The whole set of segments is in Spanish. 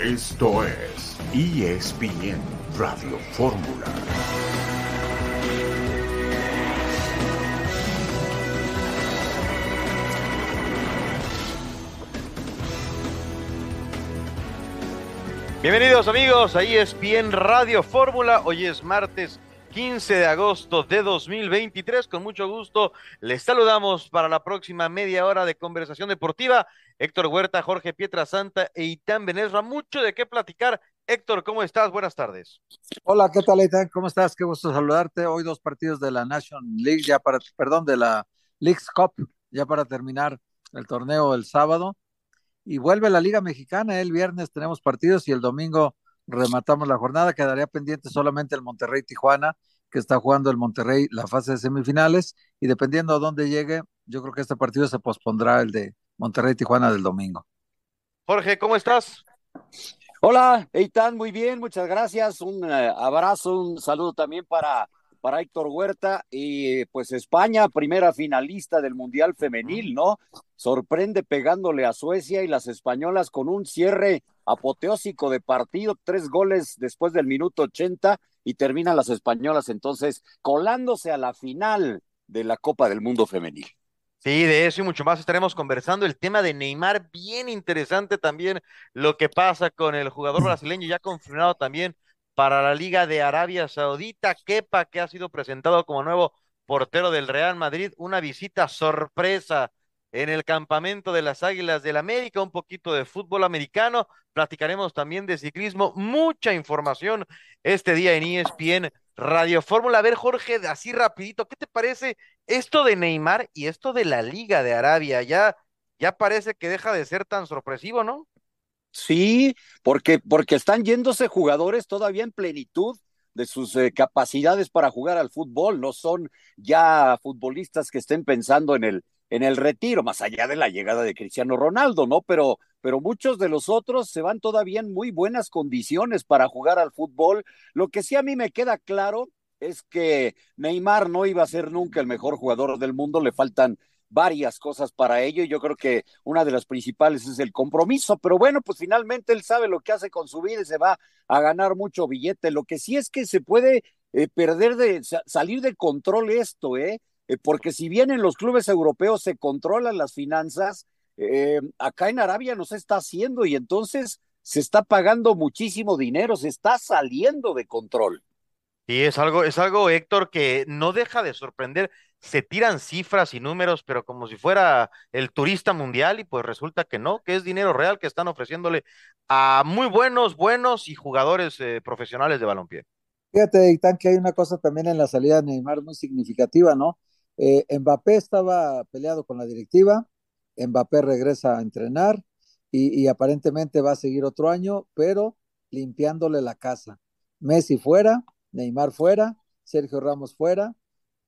Esto es ESPN Radio Fórmula. Bienvenidos amigos a ESPN Radio Fórmula. Hoy es martes 15 de agosto de 2023. Con mucho gusto les saludamos para la próxima media hora de conversación deportiva. Héctor Huerta, Jorge Pietrasanta e Itán Benesra. Mucho de qué platicar. Héctor, ¿cómo estás? Buenas tardes. Hola, ¿qué tal, Itán? ¿Cómo estás? Qué gusto saludarte. Hoy dos partidos de la National League, ya para, perdón, de la League's Cup, ya para terminar el torneo el sábado y vuelve la Liga Mexicana. El viernes tenemos partidos y el domingo rematamos la jornada. Quedaría pendiente solamente el Monterrey Tijuana, que está jugando el Monterrey la fase de semifinales. Y dependiendo a dónde llegue, yo creo que este partido se pospondrá el de Monterrey Tijuana del domingo. Jorge, ¿cómo estás? Hola, Eitan, muy bien, muchas gracias. Un eh, abrazo, un saludo también para para Héctor Huerta y pues España, primera finalista del Mundial Femenil, ¿no? Sorprende pegándole a Suecia y las españolas con un cierre apoteósico de partido, tres goles después del minuto 80 y terminan las españolas entonces colándose a la final de la Copa del Mundo Femenil. Sí, de eso y mucho más estaremos conversando. El tema de Neymar, bien interesante también lo que pasa con el jugador brasileño, ya confirmado también para la Liga de Arabia Saudita. Kepa, que ha sido presentado como nuevo portero del Real Madrid, una visita sorpresa en el campamento de las Águilas del América, un poquito de fútbol americano, platicaremos también de ciclismo, mucha información este día en ESPN Radio Fórmula. A ver, Jorge, así rapidito, ¿qué te parece esto de Neymar y esto de la Liga de Arabia? Ya, ya parece que deja de ser tan sorpresivo, ¿no? Sí, porque, porque están yéndose jugadores todavía en plenitud de sus eh, capacidades para jugar al fútbol, no son ya futbolistas que estén pensando en el, en el retiro, más allá de la llegada de Cristiano Ronaldo, ¿no? Pero, pero muchos de los otros se van todavía en muy buenas condiciones para jugar al fútbol. Lo que sí a mí me queda claro es que Neymar no iba a ser nunca el mejor jugador del mundo, le faltan varias cosas para ello y yo creo que una de las principales es el compromiso, pero bueno, pues finalmente él sabe lo que hace con su vida y se va a ganar mucho billete. Lo que sí es que se puede eh, perder de salir de control esto, ¿eh? ¿eh? porque si bien en los clubes europeos se controlan las finanzas, eh, acá en Arabia no se está haciendo y entonces se está pagando muchísimo dinero, se está saliendo de control. Y es algo, es algo, Héctor, que no deja de sorprender se tiran cifras y números, pero como si fuera el turista mundial y pues resulta que no, que es dinero real que están ofreciéndole a muy buenos, buenos y jugadores eh, profesionales de balompié. Fíjate, Itán, que hay una cosa también en la salida de Neymar muy significativa, ¿no? Eh, Mbappé estaba peleado con la directiva, Mbappé regresa a entrenar y, y aparentemente va a seguir otro año, pero limpiándole la casa. Messi fuera, Neymar fuera, Sergio Ramos fuera,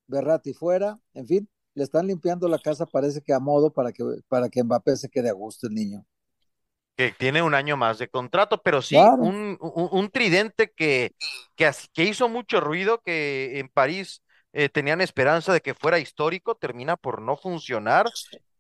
Berrati fuera, en fin, le están limpiando la casa, parece que a modo para que, para que Mbappé se quede a gusto el niño. Que tiene un año más de contrato, pero sí, un, un, tridente que, que, que, hizo mucho ruido, que en París eh, tenían esperanza de que fuera histórico, termina por no funcionar,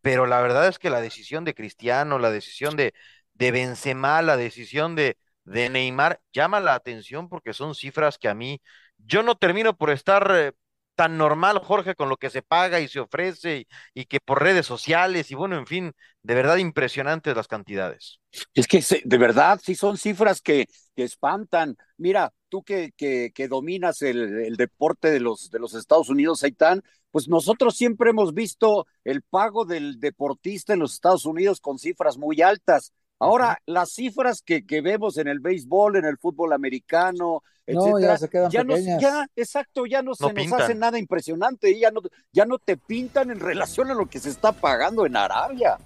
pero la verdad es que la decisión de Cristiano, la decisión de, de Benzema, la decisión de, de Neymar llama la atención porque son cifras que a mí yo no termino por estar eh, tan normal, Jorge, con lo que se paga y se ofrece y, que por redes sociales y bueno, en fin, de verdad impresionantes las cantidades. Es que de verdad sí son cifras que, que espantan. Mira, tú que, que, que dominas el, deporte de los, de los Estados Unidos, Aitán, pues nosotros siempre hemos visto el pago del deportista en los Estados Unidos con cifras muy altas. Ahora, las cifras que, que, vemos en el béisbol, en el fútbol americano, etcétera, ya, se quedan ya, no, ya, exacto, ya no, se nos hace nada impresionante, ya no, ya no te pintan en relación a lo que se está pagando en Arabia.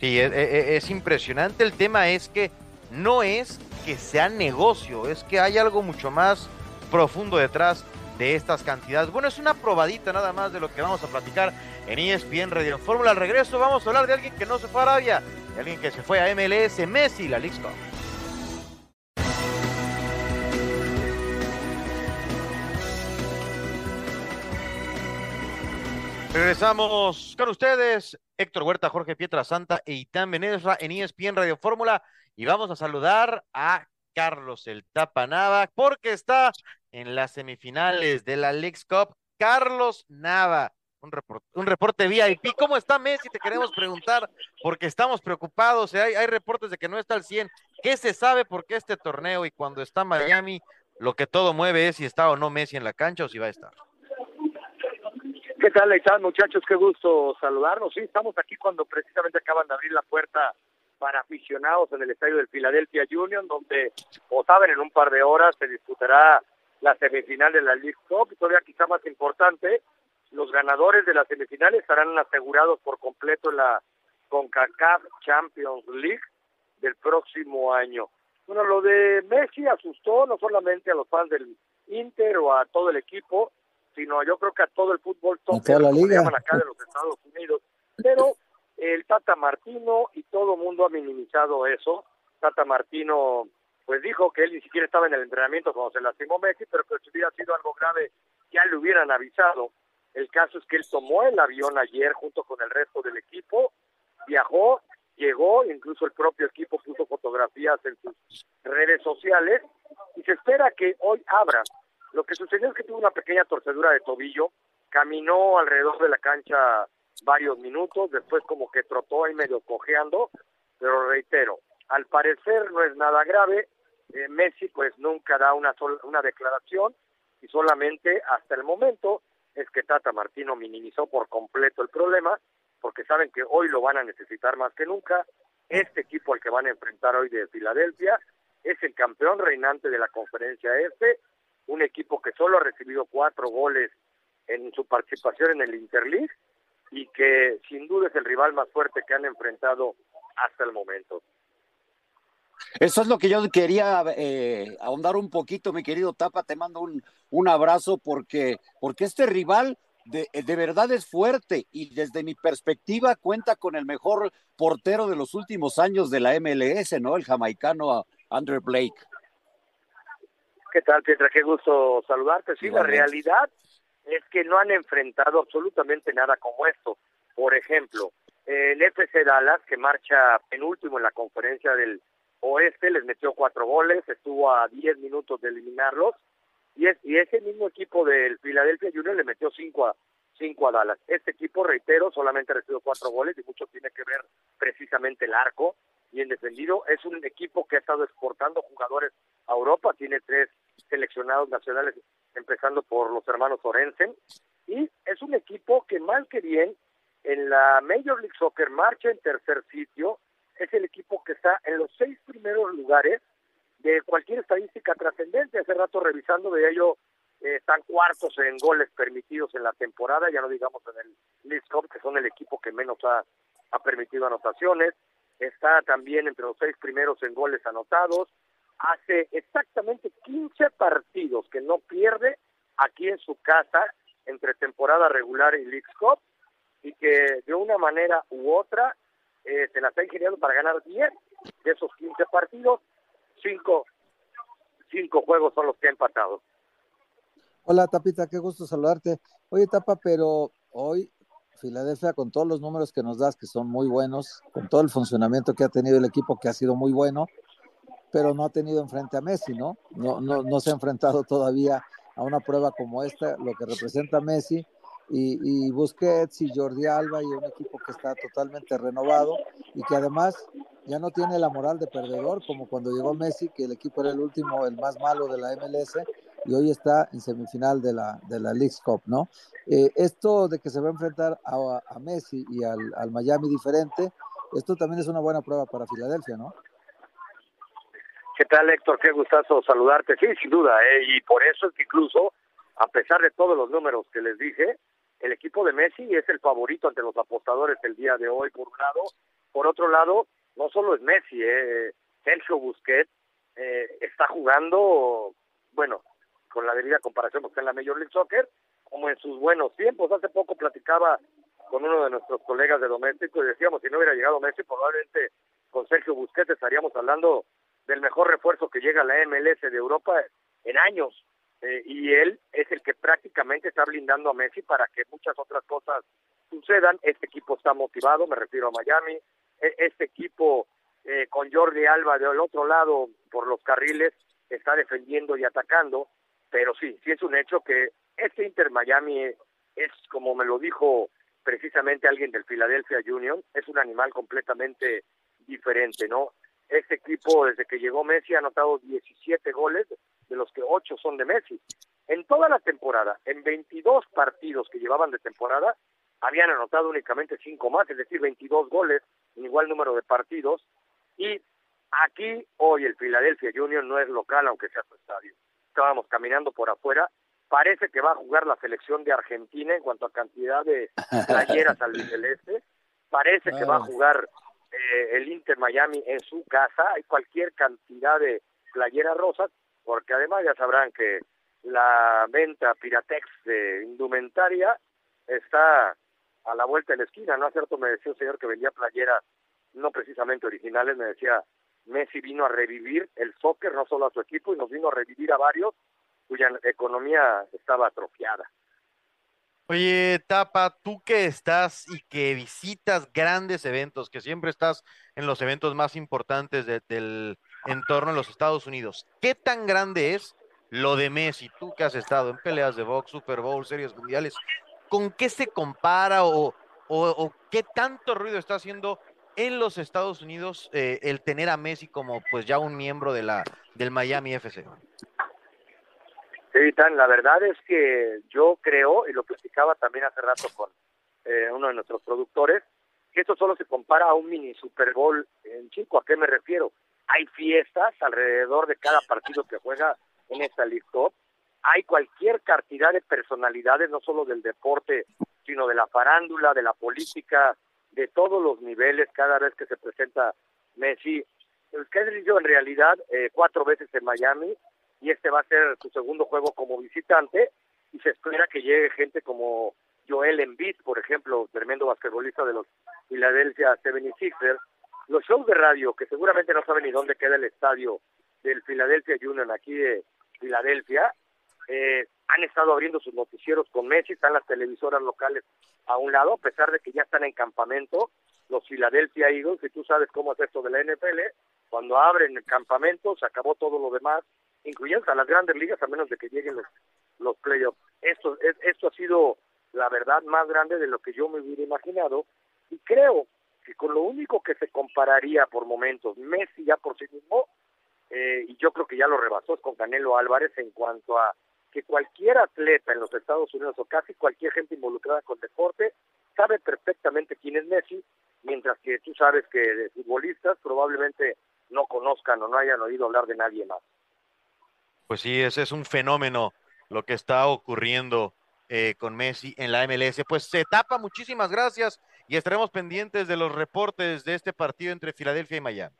Sí, es, e, e, es impresionante. El tema es que no es que sea negocio, es que hay algo mucho más profundo detrás de estas cantidades. Bueno, es una probadita nada más de lo que vamos a platicar en ESPN Radio Fórmula. Al regreso vamos a hablar de alguien que no se fue a Arabia, alguien que se fue a MLS, Messi, la League Regresamos con ustedes, Héctor Huerta, Jorge Pietra Santa e Itán Benesra en ESPN Radio Fórmula y vamos a saludar a Carlos el Tapanava porque está en las semifinales de la Leagues Cup. Carlos Nava, un reporte, un reporte VIP. ¿Cómo está Messi? Te queremos preguntar porque estamos preocupados. Hay, hay reportes de que no está al 100. ¿Qué se sabe por qué este torneo y cuando está Miami, lo que todo mueve es si está o no Messi en la cancha o si va a estar? ¿Qué tal, están muchachos? Qué gusto saludarnos. Sí, estamos aquí cuando precisamente acaban de abrir la puerta para aficionados en el estadio del Philadelphia Union, donde, como saben, en un par de horas se disputará la semifinal de la League Cup. Todavía quizá más importante, los ganadores de las semifinales estarán asegurados por completo en la CONCACAF Champions League del próximo año. Bueno, lo de Messi asustó no solamente a los fans del Inter o a todo el equipo, sino yo creo que a todo el fútbol top, la liga. acá de los Estados Unidos. Pero el Tata Martino y todo el mundo ha minimizado eso. Tata Martino pues dijo que él ni siquiera estaba en el entrenamiento cuando se lastimó Messi, pero que si hubiera sido algo grave ya le hubieran avisado. El caso es que él tomó el avión ayer junto con el resto del equipo, viajó, llegó, incluso el propio equipo puso fotografías en sus redes sociales y se espera que hoy abra lo que sucedió es que tuvo una pequeña torcedura de tobillo, caminó alrededor de la cancha varios minutos, después como que trotó ahí medio cojeando, pero reitero, al parecer no es nada grave, eh, Messi pues nunca da una, una declaración y solamente hasta el momento es que Tata Martino minimizó por completo el problema, porque saben que hoy lo van a necesitar más que nunca. Este equipo al que van a enfrentar hoy de Filadelfia es el campeón reinante de la conferencia este un equipo que solo ha recibido cuatro goles en su participación en el Interleague y que sin duda es el rival más fuerte que han enfrentado hasta el momento. Eso es lo que yo quería eh, ahondar un poquito, mi querido Tapa, te mando un, un abrazo porque, porque este rival de, de, verdad es fuerte y desde mi perspectiva cuenta con el mejor portero de los últimos años de la MLS, ¿no? El jamaicano Andrew Blake. ¿Qué tal, Pietra? Qué gusto saludarte. Sí, la realidad es que no han enfrentado absolutamente nada como esto. Por ejemplo, el FC Dallas, que marcha penúltimo en la conferencia del oeste, les metió cuatro goles, estuvo a diez minutos de eliminarlos, y, es, y ese mismo equipo del Philadelphia Junior le metió cinco a, cinco a Dallas. Este equipo, reitero, solamente recibió cuatro goles y mucho tiene que ver precisamente el arco y en defendido. Es un equipo que ha estado exportando jugadores a Europa, tiene tres seleccionados nacionales, empezando por los hermanos Orensen, y es un equipo que mal que bien en la Major League Soccer marcha en tercer sitio, es el equipo que está en los seis primeros lugares de cualquier estadística trascendente. Hace rato revisando de ello eh, están cuartos en goles permitidos en la temporada, ya no digamos en el League Cup, que son el equipo que menos ha, ha permitido anotaciones. Está también entre los seis primeros en goles anotados, hace exactamente 15 partidos que no pierde aquí en su casa entre temporada regular y League Cup y que de una manera u otra eh, se la está ingeniando para ganar 10 de esos 15 partidos, 5 cinco, juegos son los que ha empatado. Hola Tapita, qué gusto saludarte. Oye Tapa, pero hoy Filadelfia con todos los números que nos das, que son muy buenos, con todo el funcionamiento que ha tenido el equipo, que ha sido muy bueno, pero no ha tenido enfrente a Messi, ¿no? No, no, no se ha enfrentado todavía a una prueba como esta, lo que representa Messi, y, y, Busquets y Jordi Alba y un equipo que está totalmente renovado y que además ya no tiene la moral de perdedor como cuando llegó Messi, que el equipo era el último, el más malo de la MLS y hoy está en semifinal de la, de la League Cup, ¿no? Eh, esto de que se va a enfrentar a, a Messi y al, al Miami diferente, esto también es una buena prueba para Filadelfia, ¿no? ¿Qué tal, Héctor? Qué gustazo saludarte. Sí, sin duda, ¿eh? y por eso es que incluso, a pesar de todos los números que les dije, el equipo de Messi es el favorito ante los apostadores el día de hoy, por un lado. Por otro lado, no solo es Messi, ¿eh? Sergio Busquets eh, está jugando, bueno, con la debida comparación porque en la Major League Soccer, como en sus buenos tiempos. Hace poco platicaba con uno de nuestros colegas de doméstico y decíamos, si no hubiera llegado Messi, probablemente con Sergio Busquets estaríamos hablando del mejor refuerzo que llega a la MLS de Europa en años. Eh, y él es el que prácticamente está blindando a Messi para que muchas otras cosas sucedan. Este equipo está motivado, me refiero a Miami. E, este equipo eh, con Jordi Alba del otro lado por los carriles está defendiendo y atacando, pero sí, sí es un hecho que este Inter Miami es, como me lo dijo precisamente alguien del Philadelphia Union, es un animal completamente diferente, ¿no? Este equipo, desde que llegó Messi, ha anotado 17 goles, de los que 8 son de Messi. En toda la temporada, en 22 partidos que llevaban de temporada, habían anotado únicamente 5 más, es decir, 22 goles en igual número de partidos. Y aquí, hoy, el Philadelphia Union no es local, aunque sea su estadio. Estábamos caminando por afuera parece que va a jugar la selección de Argentina en cuanto a cantidad de playeras al celeste, parece que va a jugar eh, el Inter Miami en su casa, hay cualquier cantidad de playeras rosas, porque además ya sabrán que la venta Piratex de indumentaria está a la vuelta de la esquina, ¿no? cierto, me decía un señor que vendía playeras no precisamente originales, me decía, Messi vino a revivir el soccer, no solo a su equipo, y nos vino a revivir a varios, cuya economía estaba atrofiada. Oye, Tapa, tú que estás y que visitas grandes eventos, que siempre estás en los eventos más importantes del en los Estados Unidos, ¿qué tan grande es lo de Messi? Tú que has estado en peleas de box, Super Bowl, series mundiales, ¿con qué se compara o, o, qué tanto ruido está haciendo en los Estados Unidos eh, el tener a Messi como pues ya un miembro de la, del Miami FC? Sí, Tan, la verdad es que yo creo, y lo platicaba también hace rato con eh, uno de nuestros productores, que esto solo se compara a un mini Super Bowl en Chico. ¿A qué me refiero? Hay fiestas alrededor de cada partido que juega en esta League Cup. Hay cualquier cantidad de personalidades, no solo del deporte, sino de la farándula, de la política, de todos los niveles, cada vez que se presenta Messi. El que en realidad eh, cuatro veces en Miami, y este va a ser su segundo juego como visitante y se espera que llegue gente como Joel Embiid, por ejemplo, tremendo basquetbolista de los Philadelphia 76ers. Los shows de radio, que seguramente no saben ni dónde queda el estadio del Philadelphia Union aquí de Filadelfia, eh, han estado abriendo sus noticieros con Messi, están las televisoras locales a un lado, a pesar de que ya están en campamento, los Philadelphia Eagles, y tú sabes cómo es esto de la NFL, cuando abren el campamento se acabó todo lo demás, incluyendo a las grandes ligas a menos de que lleguen los, los playoffs. Esto, es, esto ha sido la verdad más grande de lo que yo me hubiera imaginado y creo que con lo único que se compararía por momentos Messi ya por sí mismo eh, y yo creo que ya lo rebasó con Canelo Álvarez en cuanto a que cualquier atleta en los Estados Unidos o casi cualquier gente involucrada con deporte sabe perfectamente quién es Messi, mientras que tú sabes que de futbolistas probablemente no conozcan o no hayan oído hablar de nadie más. Pues sí, ese es un fenómeno lo que está ocurriendo eh, con Messi en la MLS. Pues se tapa, muchísimas gracias y estaremos pendientes de los reportes de este partido entre Filadelfia y Miami.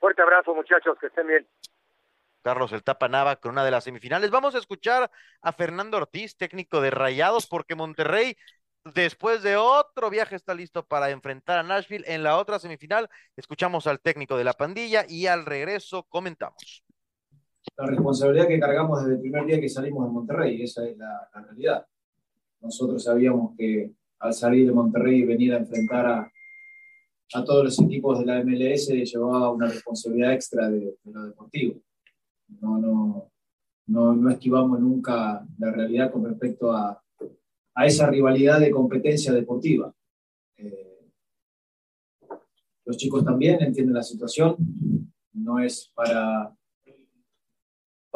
Fuerte abrazo muchachos, que estén bien. Carlos el Tapa Nava con una de las semifinales. Vamos a escuchar a Fernando Ortiz, técnico de Rayados, porque Monterrey después de otro viaje está listo para enfrentar a Nashville en la otra semifinal. Escuchamos al técnico de la pandilla y al regreso comentamos la responsabilidad que cargamos desde el primer día que salimos de Monterrey, esa es la, realidad. Nosotros sabíamos que al salir de Monterrey y venir a enfrentar a, a todos los equipos de la MLS llevaba una responsabilidad extra de, lo deportivo. No, no, no, no, esquivamos nunca la realidad con respecto a, a esa rivalidad de competencia deportiva. Eh, los chicos también entienden la situación, no es para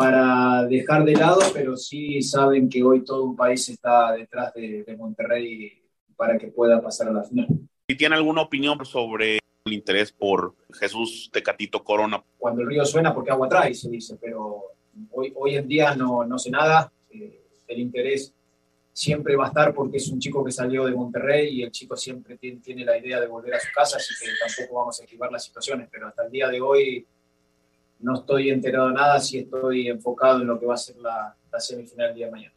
para dejar de lado, pero sí saben que hoy todo un país está detrás de, Monterrey para que pueda pasar a la final. ¿Y tiene alguna opinión sobre el interés por Jesús Tecatito Corona? Cuando el río suena, porque agua trae, se dice, pero hoy, hoy en día no, no sé nada. Eh, el interés siempre va a estar porque es un chico que salió de Monterrey y el chico siempre tiene, tiene la idea de volver a su casa, así que tampoco vamos a esquivar las situaciones, pero hasta el día de hoy no estoy enterado de nada, si estoy enfocado en lo que va a ser la, semifinal el día de mañana.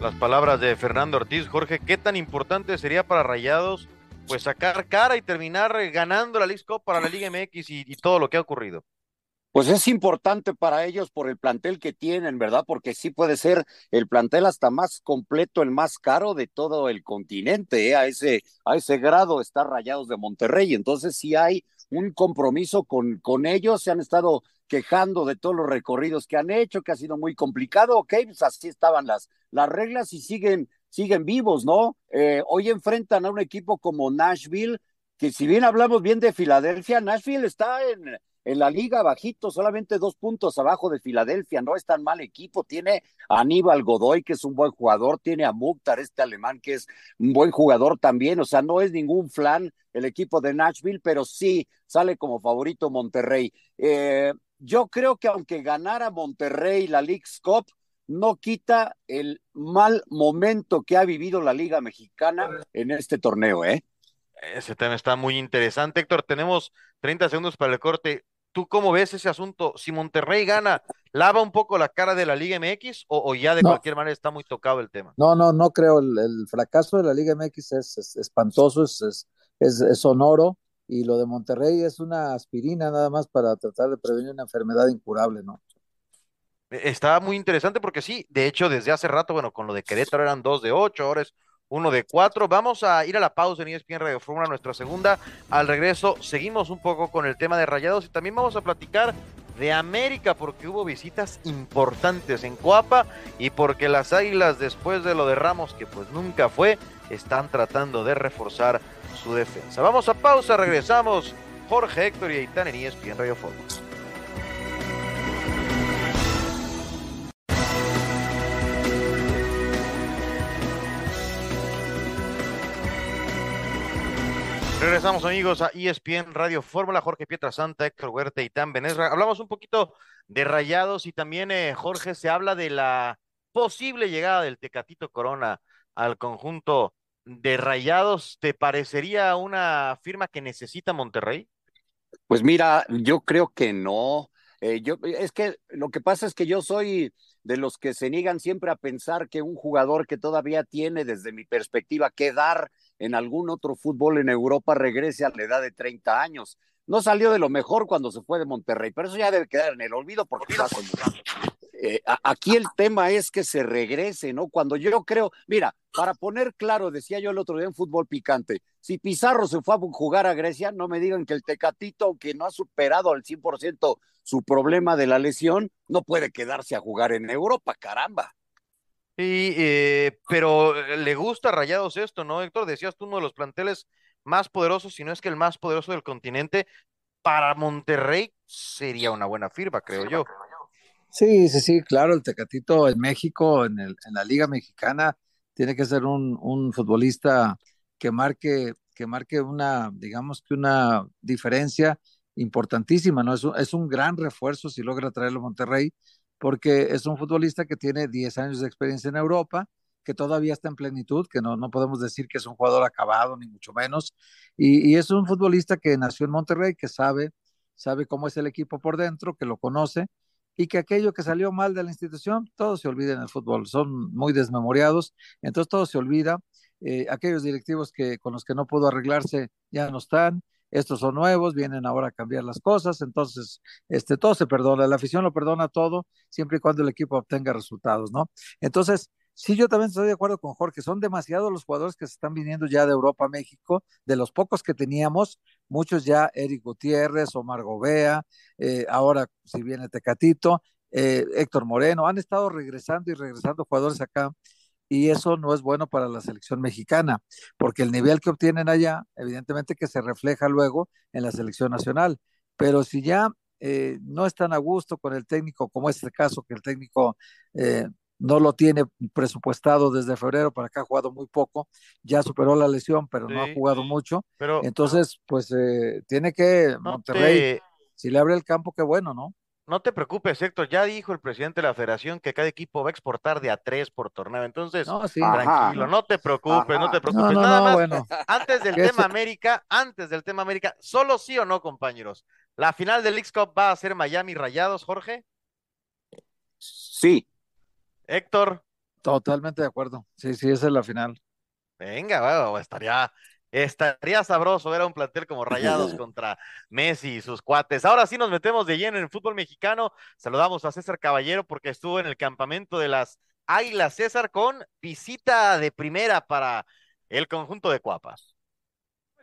Las palabras de Fernando Ortiz, Jorge, ¿qué tan importante sería para Rayados pues sacar cara y terminar ganando la League para la Liga MX y, todo lo que ha ocurrido? Pues es importante para ellos por el plantel que tienen, ¿verdad? Porque sí puede ser el plantel hasta más completo, el más caro de todo el continente, ¿eh? a, ese, a ese grado está Rayados de Monterrey. Entonces sí hay un compromiso con, con ellos, se han estado quejando de todos los recorridos que han hecho, que ha sido muy complicado, ok, pues así estaban las, las reglas y siguen, siguen vivos, ¿no? Eh, hoy enfrentan a un equipo como Nashville, que si bien hablamos bien de Filadelfia, Nashville está en, en la liga bajito, solamente dos puntos abajo de Filadelfia, no es tan mal equipo, tiene a Aníbal Godoy, que es un buen jugador, tiene a Mukhtar, este alemán, que es un buen jugador también, o sea, no es ningún flan el equipo de Nashville, pero sí sale como favorito Monterrey. Eh, yo creo que aunque ganara Monterrey la League's Cup, no quita el mal momento que ha vivido la Liga Mexicana en este torneo, ¿eh? Ese tema está muy interesante, Héctor. Tenemos 30 segundos para el corte. ¿Tú cómo ves ese asunto? Si Monterrey gana, ¿lava un poco la cara de la Liga MX o, ya de cualquier manera está muy tocado el tema? No, no, no creo. El, fracaso de la Liga MX es, espantoso, es, es, sonoro y lo de Monterrey es una aspirina nada más para tratar de prevenir una enfermedad incurable, ¿no? E, está muy interesante porque sí, de hecho desde hace rato, bueno, con lo de Querétaro eran dos de ocho, ahora es uno de cuatro. Vamos a ir a la pausa en ESPN Radio Fórmula, nuestra segunda. Al regreso, seguimos un poco con el tema de rayados y también vamos a platicar de América porque hubo visitas importantes en Coapa y porque las Águilas, después de lo de Ramos, que pues nunca fue, están tratando de reforzar su defensa. Vamos a pausa, regresamos. Jorge Héctor y Aitán en ESPN Radio Fórmula. Regresamos amigos a ESPN Radio Fórmula, Jorge Pietra Santa, Héctor Huerta y Tan Benesra. Hablamos un poquito de rayados y también eh, Jorge se habla de la posible llegada del Tecatito Corona al conjunto de rayados. ¿Te parecería una firma que necesita Monterrey? Pues mira, yo creo que no. Eh, yo, es que lo que pasa es que yo soy de los que se niegan siempre a pensar que un jugador que todavía tiene, desde mi perspectiva, que dar en algún otro fútbol en Europa regrese a la edad de 30 años. No salió de lo mejor cuando se fue de Monterrey, pero eso ya debe quedar en el olvido porque eh, aquí el tema es que se regrese, ¿no? Cuando yo creo, mira, para poner claro, decía yo el otro día en fútbol picante, si Pizarro se fue a jugar a Grecia, no me digan que el Tecatito, que no ha superado al 100% su problema de la lesión, no puede quedarse a jugar en Europa, caramba. Sí, eh, pero eh, le gusta a Rayados esto, ¿no, Héctor? Decías tú uno de los planteles más poderosos, si no es que el más poderoso del continente. Para Monterrey sería una buena firma, creo yo. Sí, sí, sí, claro, el Tecatito en México, en, la Liga Mexicana, tiene que ser un, futbolista que marque, que marque una, digamos que una diferencia importantísima, ¿no? Es un, es un gran refuerzo si logra traerlo a Monterrey, porque es un futbolista que tiene 10 años de experiencia en Europa, que todavía está en plenitud, que no, no podemos decir que es un jugador acabado, ni mucho menos, y, es un futbolista que nació en Monterrey, que sabe, sabe cómo es el equipo por dentro, que lo conoce, y que aquello que salió mal de la institución, todo se olvida en el fútbol, son muy desmemoriados, entonces todo se olvida, eh, aquellos directivos que con los que no pudo arreglarse ya no están, estos son nuevos, vienen ahora a cambiar las cosas, entonces este, todo se perdona, la afición lo perdona todo, siempre y cuando el equipo obtenga resultados, ¿no? Entonces, sí, yo también estoy de acuerdo con Jorge, son demasiados los jugadores que se están viniendo ya de Europa a México, de los pocos que teníamos, muchos ya, Eric Gutiérrez, Omar Gobea, eh, ahora si viene Tecatito, eh, Héctor Moreno, han estado regresando y regresando jugadores acá y eso no es bueno para la selección mexicana, porque el nivel que obtienen allá, evidentemente que se refleja luego en la selección nacional, pero si ya eh, no están a gusto con el técnico, como es el caso, que el técnico eh, no lo tiene presupuestado desde febrero para acá, ha jugado muy poco, ya superó la lesión, pero no ha jugado mucho, pero, entonces pues eh, tiene que Monterrey, si le abre el campo, qué bueno, ¿no? No te preocupes, Héctor. Ya dijo el presidente de la federación que cada equipo va a exportar de a tres por torneo. Entonces, tranquilo, no te preocupes, no te preocupes. Nada más, bueno. antes del tema América, antes del tema América, solo sí o no, compañeros. La final del League Cup va a ser Miami Rayados, Jorge. Sí. Héctor. Totalmente de acuerdo. Sí, sí, esa es la final. Venga, bueno, estaría Estaría sabroso ver a un plantel como Rayados contra Messi y sus cuates. Ahora sí nos metemos de lleno en el fútbol mexicano. Saludamos a César Caballero porque estuvo en el campamento de las Águilas César con visita de primera para el conjunto de Cuapas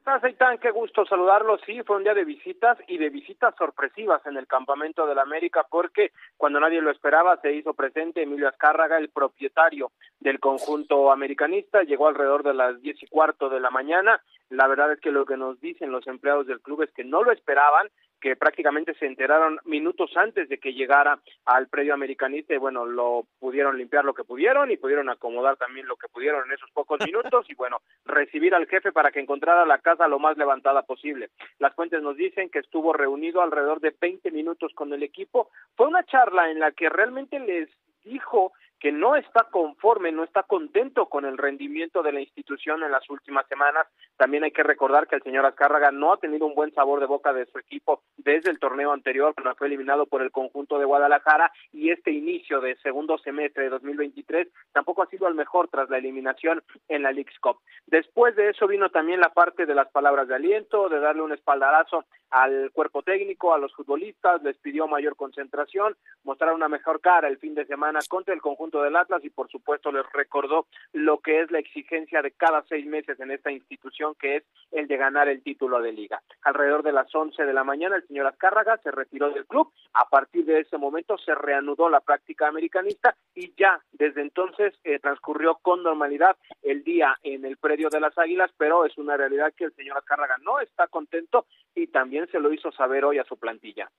estás, Eitan? Qué gusto saludarlo. Sí, fue un día de visitas y de visitas sorpresivas en el campamento de la América porque cuando nadie lo esperaba se hizo presente Emilio Azcárraga, el propietario del conjunto americanista. Llegó alrededor de las diez y cuarto de la mañana. La verdad es que lo que nos dicen los empleados del club es que no lo esperaban, que prácticamente se enteraron minutos antes de que llegara al predio americanista y bueno, lo pudieron limpiar lo que pudieron y pudieron acomodar también lo que pudieron en esos pocos minutos y bueno, recibir al jefe para que encontrara la casa lo más levantada posible. Las fuentes nos dicen que estuvo reunido alrededor de 20 minutos con el equipo. Fue una charla en la que realmente les dijo que no está conforme, no está contento con el rendimiento de la institución en las últimas semanas. También hay que recordar que el señor Azcárraga no ha tenido un buen sabor de boca de su equipo desde el torneo anterior, cuando fue eliminado por el conjunto de Guadalajara, y este inicio de segundo semestre de 2023 tampoco ha sido el mejor tras la eliminación en la League's Cup. Después de eso vino también la parte de las palabras de aliento, de darle un espaldarazo al cuerpo técnico, a los futbolistas, les pidió mayor concentración, mostrar una mejor cara el fin de semana contra el conjunto del Atlas y por supuesto les recordó lo que es la exigencia de cada seis meses en esta institución que es el de ganar el título de liga. Alrededor de las once de la mañana el señor Azcárraga se retiró del club, a partir de ese momento se reanudó la práctica americanista y ya desde entonces eh, transcurrió con normalidad el día en el predio de las Águilas, pero es una realidad que el señor Azcárraga no está contento y también se lo hizo saber hoy a su plantilla.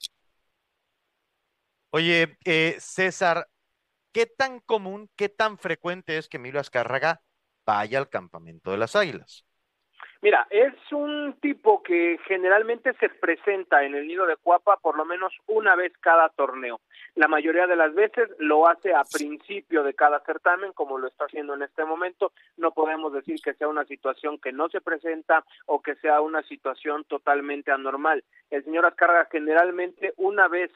Oye, eh, César, ¿Qué tan común, qué tan frecuente es que Emilio Azcárraga vaya al campamento de las Águilas? Mira, es un tipo que generalmente se presenta en el nido de Cuapa por lo menos una vez cada torneo. La mayoría de las veces lo hace a principio de cada certamen, como lo está haciendo en este momento. No podemos decir que sea una situación que no se presenta o que sea una situación totalmente anormal. El señor Azcárraga generalmente una vez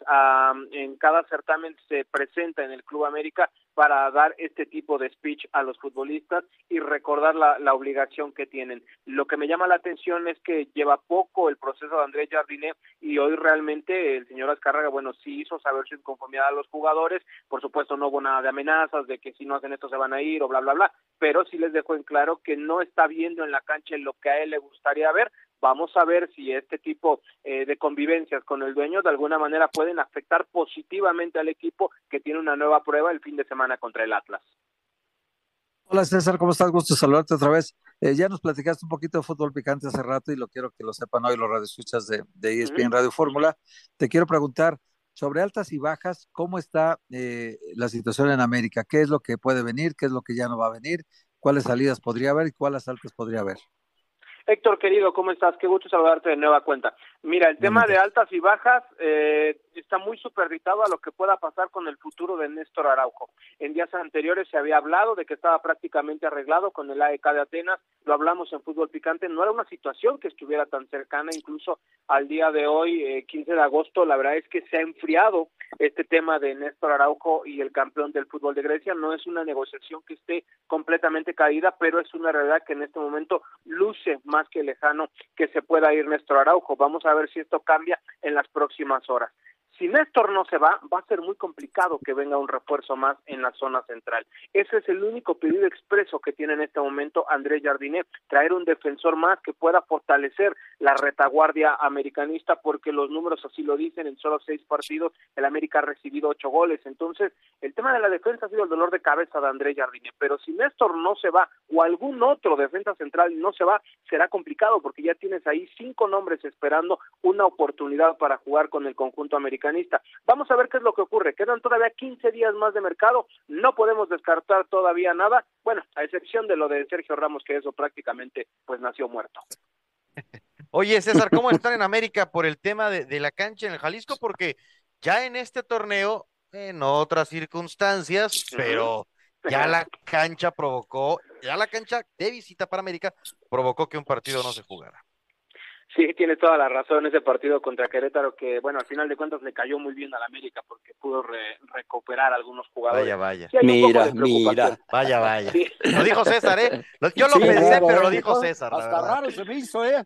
en cada certamen se presenta en el Club América para dar este tipo de speech a los futbolistas y recordar la, la obligación que tienen. Lo que me llama la atención es que lleva poco el proceso de Andrés Jardinet y hoy realmente el señor Azcárraga, bueno, sí hizo saber su inconformidad a los jugadores, por supuesto no hubo nada de amenazas, de que si no hacen esto se van a ir o bla, bla, bla, pero sí les dejó en claro que no está viendo en la cancha lo que a él le gustaría ver, vamos a ver si este tipo eh, de convivencias con el dueño de alguna manera pueden afectar positivamente al equipo que tiene una nueva prueba el fin de semana contra el Atlas. Hola César, ¿cómo estás? Gusto saludarte otra vez. Eh, ya nos platicaste un poquito de fútbol picante hace rato y lo quiero que lo sepan hoy los radioescuchas de, de ESPN Radio Fórmula. Te quiero preguntar sobre altas y bajas, ¿cómo está eh, la situación en América? ¿Qué es lo que puede venir? ¿Qué es lo que ya no va a venir? ¿Cuáles salidas podría haber y cuáles altas podría haber? Héctor, querido, ¿cómo estás? Qué gusto saludarte de nueva cuenta. Mira, el tema de altas y bajas eh, está muy superditado a lo que pueda pasar con el futuro de Néstor Araujo. En días anteriores se había hablado de que estaba prácticamente arreglado con el AEK de Atenas, lo hablamos en Fútbol Picante, no era una situación que estuviera tan cercana, incluso al día de hoy, eh, 15 de agosto, la verdad es que se ha enfriado este tema de Néstor Araujo y el campeón del fútbol de Grecia, no es una negociación que esté completamente caída, pero es una realidad que en este momento luce más que lejano que se pueda ir Néstor Araujo. Vamos a ver si esto cambia en las próximas horas. Si Néstor no se va, va a ser muy complicado que venga un refuerzo más en la zona central. Ese es el único pedido expreso que tiene en este momento Andrés Jardinet, traer un defensor más que pueda fortalecer la retaguardia americanista, porque los números así lo dicen, en solo seis partidos el América ha recibido ocho goles. Entonces, el tema de la defensa ha sido el dolor de cabeza de Andrés Jardinet, pero si Néstor no se va o algún otro defensa central no se va, será complicado porque ya tienes ahí cinco nombres esperando una oportunidad para jugar con el conjunto americano Vamos a ver qué es lo que ocurre. Quedan todavía 15 días más de mercado. No podemos descartar todavía nada. Bueno, a excepción de lo de Sergio Ramos, que eso prácticamente pues nació muerto. Oye, César, ¿cómo están en América por el tema de, la cancha en el Jalisco? Porque ya en este torneo, en otras circunstancias, pero ya la cancha provocó, ya la cancha de visita para América provocó que un partido no se jugara. Sí, tiene toda la razón ese partido contra Querétaro que, bueno, al final de cuentas le cayó muy bien al América porque pudo recuperar algunos jugadores. Vaya, vaya. mira, mira. Vaya, vaya. Lo dijo César, ¿eh? Yo lo pensé, pero lo dijo César. Hasta raro se me hizo, ¿eh?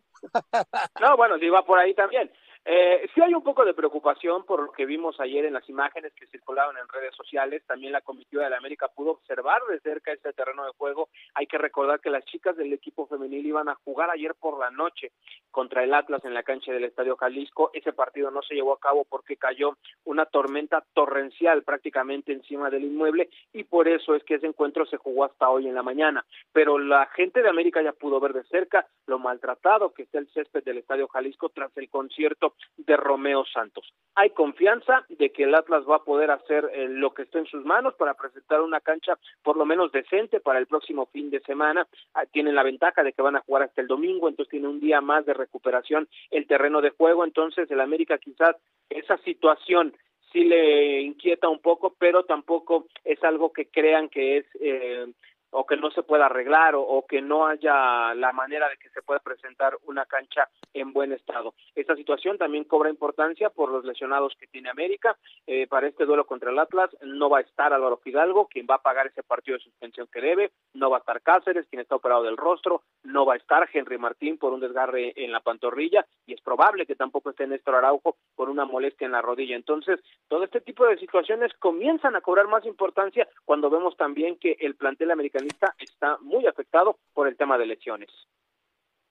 no, bueno, sí va por ahí también. Eh, sí hay un poco de preocupación por lo que vimos ayer en las imágenes que circularon en redes sociales. También la comitiva de la América pudo observar de cerca este terreno de juego. Hay que recordar que las chicas del equipo femenil iban a jugar ayer por la noche contra el Atlas en la cancha del Estadio Jalisco. Ese partido no se llevó a cabo porque cayó una tormenta torrencial prácticamente encima del inmueble y por eso es que ese encuentro se jugó hasta hoy en la mañana. Pero la gente de América ya pudo ver de cerca lo maltratado que está el césped del Estadio Jalisco tras el concierto de Romeo Santos. Hay confianza de que el Atlas va a poder hacer eh, lo que esté en sus manos para presentar una cancha por lo menos decente para el próximo fin de semana. Ah, tienen la ventaja de que van a jugar hasta el domingo, entonces tiene un día más de recuperación el terreno de juego, entonces el América quizás esa situación sí le inquieta un poco, pero tampoco es algo que crean que es eh, o que no se pueda arreglar o, que no haya la manera de que se pueda presentar una cancha en buen estado. Esta situación también cobra importancia por los lesionados que tiene América. Eh, para este duelo contra el Atlas no va a estar Álvaro Fidalgo, quien va a pagar ese partido de suspensión que debe, no va a estar Cáceres, quien está operado del rostro, no va a estar Henry Martín por un desgarre en la pantorrilla y es probable que tampoco esté Néstor Araujo por una molestia en la rodilla. Entonces, todo este tipo de situaciones comienzan a cobrar más importancia cuando vemos también que el plantel americano está muy afectado por el tema de lesiones.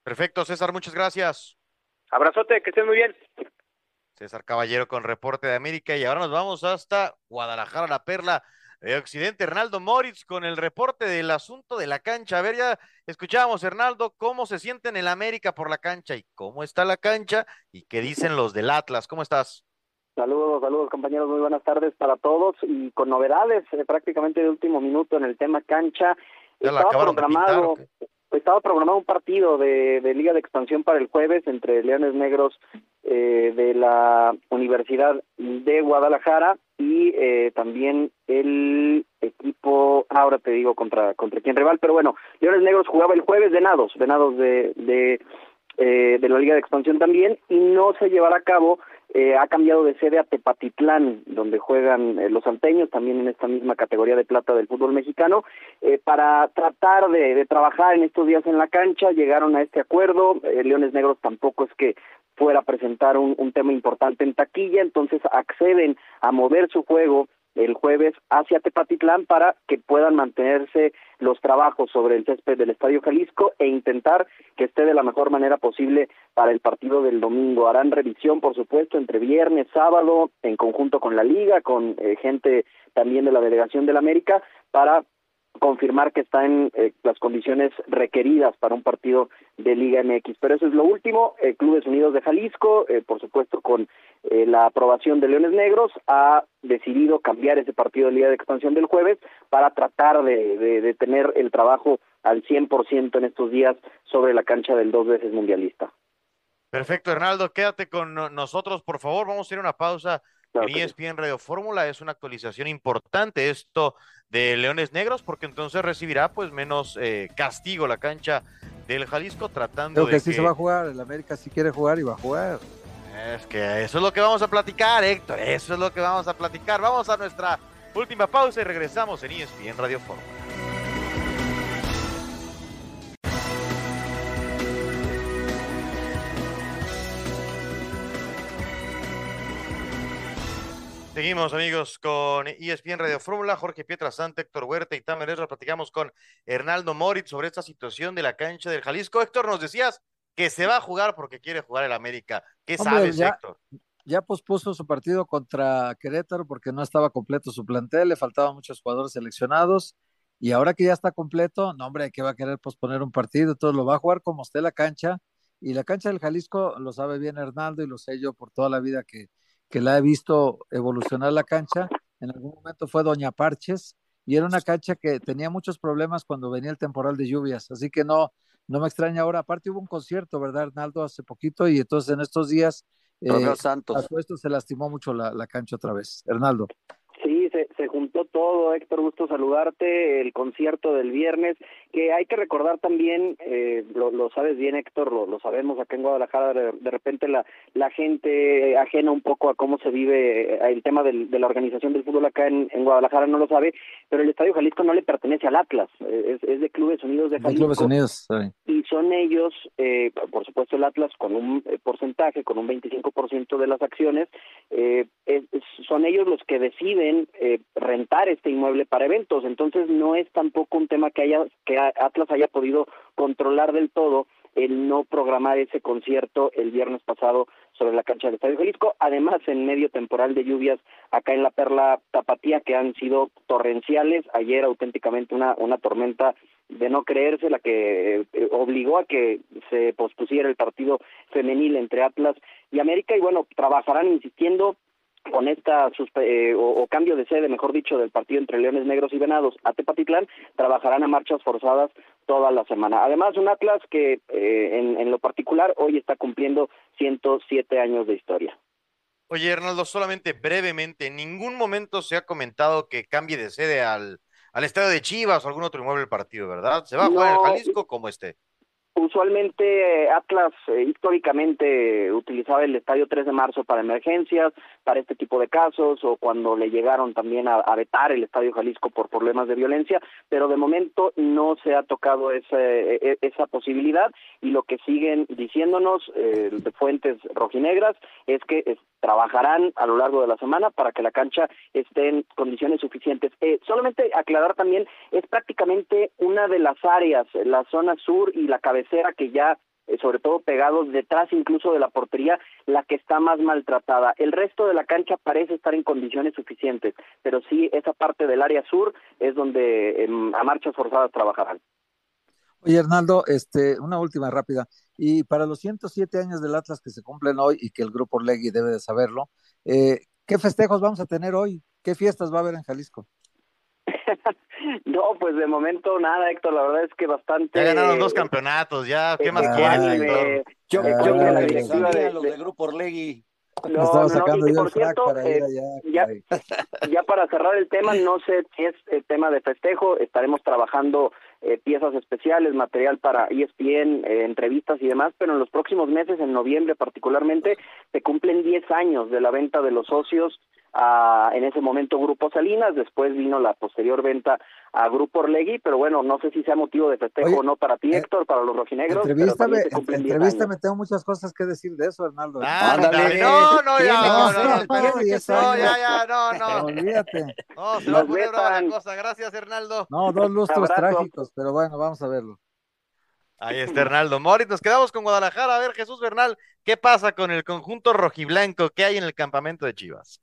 Perfecto, César, muchas gracias. Abrazote, que estén muy bien. César Caballero con reporte de América y ahora nos vamos hasta Guadalajara, la perla de Occidente. Hernaldo Moritz con el reporte del asunto de la cancha. A ver, ya escuchábamos, Hernaldo, cómo se sienten en el América por la cancha y cómo está la cancha y qué dicen los del Atlas. ¿Cómo estás? Saludos, saludos compañeros, muy buenas tardes para todos. Y con novedades eh, prácticamente de último minuto en el tema cancha. estaba programado, estaba programado un partido de, Liga de Expansión para el jueves entre Leones Negros eh, de la Universidad de Guadalajara y eh, también el equipo, ahora te digo contra contra quién rival, pero bueno, Leones Negros jugaba el jueves Venados, Venados de de, de la Liga de Expansión también y no se llevará a cabo eh, ha cambiado de sede a Tepatitlán, donde juegan eh, los salteños, también en esta misma categoría de plata del fútbol mexicano, eh, para tratar de, trabajar en estos días en la cancha, llegaron a este acuerdo, Leones Negros tampoco es que fuera a presentar un, un tema importante en taquilla, entonces acceden a mover su juego el jueves hacia Tepatitlán para que puedan mantenerse los trabajos sobre el césped del Estadio Jalisco e intentar que esté de la mejor manera posible para el partido del domingo. Harán revisión, por supuesto, entre viernes, sábado, en conjunto con la liga, con eh, gente también de la delegación del América, para confirmar que está en eh, las condiciones requeridas para un partido de Liga MX. Pero eso es lo último. Eh, Clubes Unidos de Jalisco, eh, por supuesto con la aprobación de Leones Negros, ha decidido cambiar ese partido de Liga de Expansión del jueves para tratar de, de tener el trabajo al 100% en estos días sobre la cancha del dos veces mundialista. Perfecto, Hernaldo, quédate con nosotros, por favor. Vamos a ir a una pausa en ESPN Radio Fórmula. Es una actualización importante esto de Leones Negros, porque entonces recibirá pues menos eh, castigo la cancha del Jalisco tratando Creo que sí se va a jugar, el América si quiere jugar y va a jugar. Es que eso es lo que vamos a platicar, Héctor, eso es lo que vamos a platicar. Vamos a nuestra última pausa y regresamos en ESPN Radio Fórmula. Seguimos amigos con ESPN Radio Fórmula, Jorge Pietrasante, Héctor Huerta y Tamer Ezra. Platicamos con Hernaldo Moritz sobre esta situación de la cancha del Jalisco. Héctor, nos decías que se va a jugar porque quiere jugar el América. ¿Qué sabes, Héctor? Ya pospuso su partido contra Querétaro porque no estaba completo su plantel, le faltaban muchos jugadores seleccionados y ahora que ya está completo, no hombre, que va a querer posponer un partido, entonces lo va a jugar como esté la cancha y la cancha del Jalisco lo sabe bien Hernaldo y lo sé yo por toda la vida que que la he visto evolucionar la cancha. En algún momento fue Doña Parches y era una cancha que tenía muchos problemas cuando venía el temporal de lluvias, así que no, no me extraña ahora. Aparte hubo un concierto, ¿verdad, Hernaldo? Hace poquito y entonces en estos días eh, Santos. a se lastimó mucho la, la cancha otra vez. Hernaldo. Sí, se, se juntó todo, Héctor, gusto saludarte, el concierto del viernes, que hay que recordar también, eh, lo, sabes bien Héctor, lo, sabemos acá en Guadalajara, de, repente la, la gente ajena un poco a cómo se vive eh, el tema del, de la organización del fútbol acá en, Guadalajara no lo sabe, pero el Estadio Jalisco no le pertenece al Atlas, eh, es, de Clubes Unidos de Jalisco. Clubes Unidos, Y son ellos, eh, por supuesto el Atlas con un porcentaje, con un 25% de las acciones, eh, son ellos los que deciden eh, rentar este inmueble para eventos. Entonces no es tampoco un tema que haya que Atlas haya podido controlar del todo el no programar ese concierto el viernes pasado sobre la cancha del Estadio Jalisco, además en medio temporal de lluvias acá en la Perla Tapatía que han sido torrenciales, ayer auténticamente una una tormenta de no creerse la que eh, obligó a que se pospusiera el partido femenil entre Atlas y América y bueno, trabajarán insistiendo con esta eh, o, cambio de sede, mejor dicho, del partido entre Leones Negros y Venados a Tepatitlán, trabajarán a marchas forzadas toda la semana. Además, un Atlas que eh, en, en, lo particular hoy está cumpliendo 107 años de historia. Oye, Hernaldo, solamente brevemente, en ningún momento se ha comentado que cambie de sede al, al estadio de Chivas o algún otro inmueble del partido, ¿verdad? ¿Se va a jugar en Jalisco como esté? Usualmente Atlas eh, históricamente utilizaba el estadio 3 de marzo para emergencias, para este tipo de casos o cuando le llegaron también a, vetar el estadio Jalisco por problemas de violencia, pero de momento no se ha tocado esa, e, e, esa posibilidad y lo que siguen diciéndonos eh, de fuentes rojinegras es que trabajarán a lo largo de la semana para que la cancha esté en condiciones suficientes. Eh, solamente aclarar también, es prácticamente una de las áreas, la zona sur y la cabecera que ya eh, sobre todo pegados detrás incluso de la portería, la que está más maltratada. El resto de la cancha parece estar en condiciones suficientes, pero sí esa parte del área sur es donde em, a marchas forzadas trabajarán. Oye, Hernaldo, este, una última rápida. Y para los 107 años del Atlas que se cumplen hoy y que el grupo Legui debe de saberlo, eh, ¿qué festejos vamos a tener hoy? ¿Qué fiestas va a haber en Jalisco? no, pues de momento nada, Héctor, la verdad es que bastante... Ya ganaron dos campeonatos, ya, ¿qué más quieres, Yo, yo creo que la directiva de, los del grupo Orlegui no, sacando yo para ir allá. Ya, para cerrar el tema, no sé si es el tema de festejo, estaremos trabajando eh, piezas especiales, material para ESPN, eh, entrevistas y demás, pero en los próximos meses, en noviembre particularmente, se cumplen 10 años de la venta de los socios en ese momento Grupo Salinas, después vino la posterior venta a Grupo Orlegui, pero bueno, no sé si sea motivo de festejo o no para ti, eh, Héctor, para los rojinegros. Entrevístame, entrevístame, tengo muchas cosas que decir de eso, Hernaldo. Ah, no, no, ya, no, no, ya, ya, no, no. Olvídate. No, se va a poner brava la cosa, gracias, Hernaldo. No, dos lustros trágicos, pero bueno, vamos a verlo. Ahí está Hernaldo Moritz. Nos quedamos con Guadalajara. A ver, Jesús Bernal, ¿qué pasa con el conjunto rojiblanco que hay en el campamento de Chivas?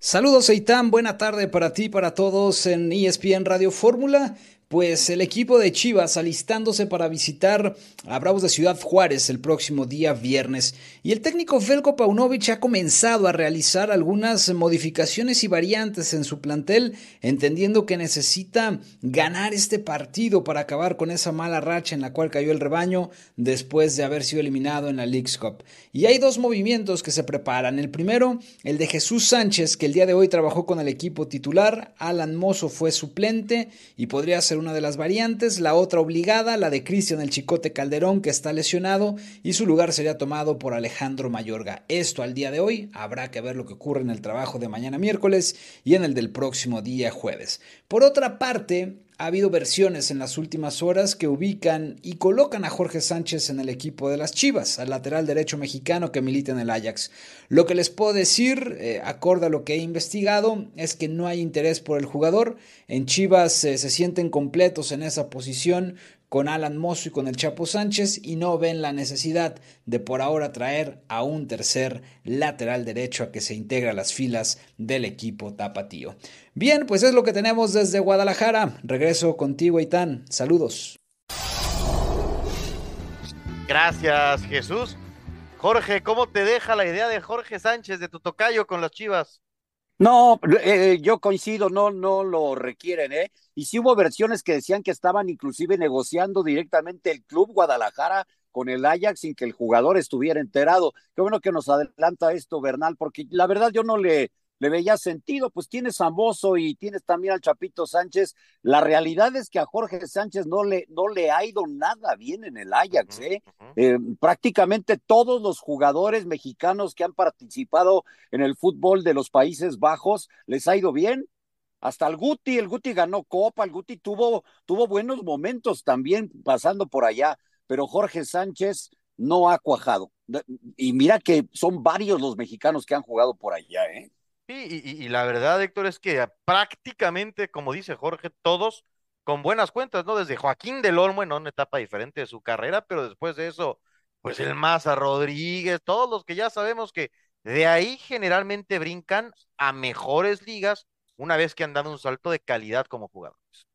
Saludos Eitan, buena tarde para ti, para todos en ESPN Radio Fórmula. Pues el equipo de Chivas alistándose para visitar a Bravos de Ciudad Juárez el próximo día viernes. Y el técnico Felko Paunovic ha comenzado a realizar algunas modificaciones y variantes en su plantel, entendiendo que necesita ganar este partido para acabar con esa mala racha en la cual cayó el rebaño después de haber sido eliminado en la League's Cup. Y hay dos movimientos que se preparan. El primero, el de Jesús Sánchez, que el día de hoy trabajó con el equipo titular. Alan Mozo fue suplente y podría ser una de las variantes, la otra obligada, la de Cristian el Chicote Calderón, que está lesionado, y su lugar sería tomado por Alejandro Mayorga. Esto al día de hoy, habrá que ver lo que ocurre en el trabajo de mañana miércoles y en el del próximo día jueves. Por otra parte, ha habido versiones en las últimas horas que ubican y colocan a Jorge Sánchez en el equipo de las Chivas, al lateral derecho mexicano que milita en el Ajax. Lo que les puedo decir, eh, acorde a lo que he investigado, es que no hay interés por el jugador. En Chivas eh, se sienten completos en esa posición con Alan Mosso y con el Chapo Sánchez y no ven la necesidad de por ahora traer a un tercer lateral derecho a que se integre a las filas del equipo tapatío. Bien, pues es lo que tenemos desde Guadalajara. Regreso contigo, Itán. Saludos. Gracias, Jesús. Jorge, ¿cómo te deja la idea de Jorge Sánchez de tu tocayo con las Chivas? No, eh, yo coincido, no, no lo requieren, ¿eh? Y sí hubo versiones que decían que estaban inclusive negociando directamente el club Guadalajara con el Ajax sin que el jugador estuviera enterado. Qué bueno que nos adelanta esto, Bernal, porque la verdad yo no le le veía sentido, pues tienes a Mozo y tienes también al Chapito Sánchez. La realidad es que a Jorge Sánchez no le, no le ha ido nada bien en el Ajax, ¿eh? ¿eh? prácticamente todos los jugadores mexicanos que han participado en el fútbol de los Países Bajos les ha ido bien. Hasta el Guti, el Guti ganó Copa, el Guti tuvo, tuvo buenos momentos también pasando por allá, pero Jorge Sánchez no ha cuajado. Y mira que son varios los mexicanos que han jugado por allá, ¿eh? Sí, y, la verdad, Héctor, es que prácticamente, como dice Jorge, todos con buenas cuentas, ¿no? Desde Joaquín del Olmo en una etapa diferente de su carrera, pero después de eso, pues el Maza Rodríguez, todos los que ya sabemos que de ahí generalmente brincan a mejores ligas una vez que han dado un salto de calidad como jugadores.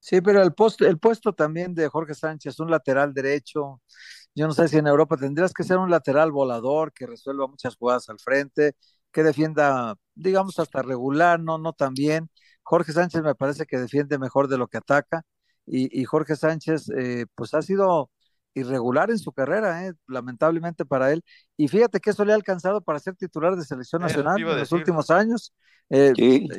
Sí, pero el, el puesto también de Jorge Sánchez, un lateral derecho, yo no sé si en Europa tendrías que ser un lateral volador que resuelva muchas jugadas al frente, que defienda, digamos, hasta regular, no, no tan bien. Jorge Sánchez me parece que defiende mejor de lo que ataca y, Jorge Sánchez eh, pues ha sido irregular en su carrera, eh, lamentablemente para él. Y fíjate que eso le ha alcanzado para ser titular de selección nacional en los últimos años. Eh,